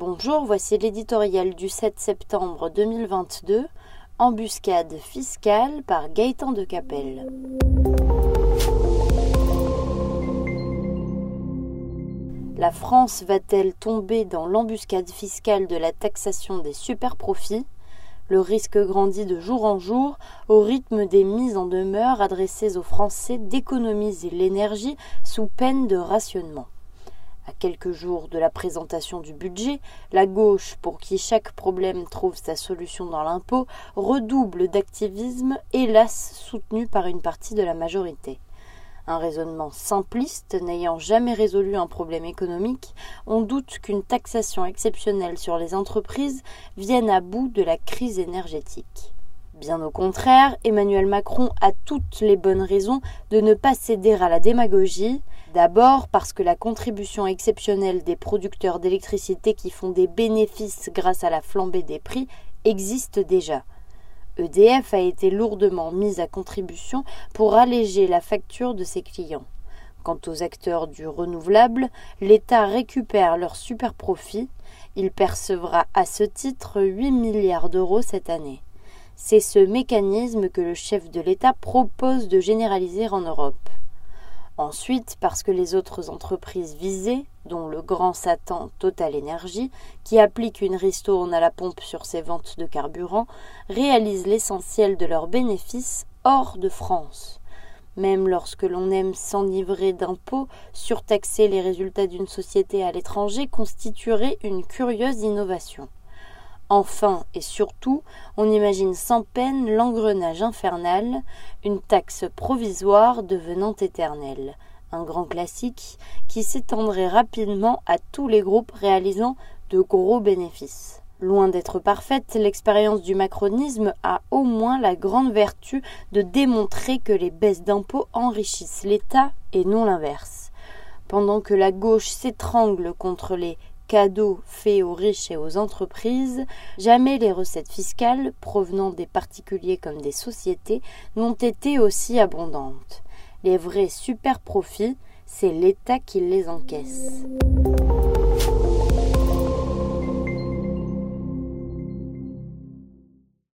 Bonjour, voici l'éditorial du 7 septembre 2022, Embuscade fiscale par Gaëtan de Capelle. La France va-t-elle tomber dans l'embuscade fiscale de la taxation des superprofits? Le risque grandit de jour en jour au rythme des mises en demeure adressées aux Français d'économiser l'énergie sous peine de rationnement. À quelques jours de la présentation du budget, la gauche, pour qui chaque problème trouve sa solution dans l'impôt, redouble d'activisme, hélas soutenu par une partie de la majorité. Un raisonnement simpliste n'ayant jamais résolu un problème économique, on doute qu'une taxation exceptionnelle sur les entreprises vienne à bout de la crise énergétique. Bien au contraire, Emmanuel Macron a toutes les bonnes raisons de ne pas céder à la démagogie, d'abord parce que la contribution exceptionnelle des producteurs d'électricité qui font des bénéfices grâce à la flambée des prix existe déjà. EDF a été lourdement mise à contribution pour alléger la facture de ses clients. Quant aux acteurs du renouvelable, l'État récupère leur super profit. Il percevra à ce titre 8 milliards d'euros cette année. C'est ce mécanisme que le chef de l'État propose de généraliser en Europe. Ensuite, parce que les autres entreprises visées, dont le grand Satan Total Energy, qui applique une ristourne à la pompe sur ses ventes de carburant, réalisent l'essentiel de leurs bénéfices hors de France. Même lorsque l'on aime s'enivrer d'impôts, surtaxer les résultats d'une société à l'étranger constituerait une curieuse innovation. Enfin et surtout, on imagine sans peine l'engrenage infernal, une taxe provisoire devenant éternelle, un grand classique qui s'étendrait rapidement à tous les groupes réalisant de gros bénéfices. Loin d'être parfaite, l'expérience du macronisme a au moins la grande vertu de démontrer que les baisses d'impôts enrichissent l'État et non l'inverse. Pendant que la gauche s'étrangle contre les cadeaux faits aux riches et aux entreprises, jamais les recettes fiscales, provenant des particuliers comme des sociétés, n'ont été aussi abondantes. Les vrais super profits, c'est l'État qui les encaisse.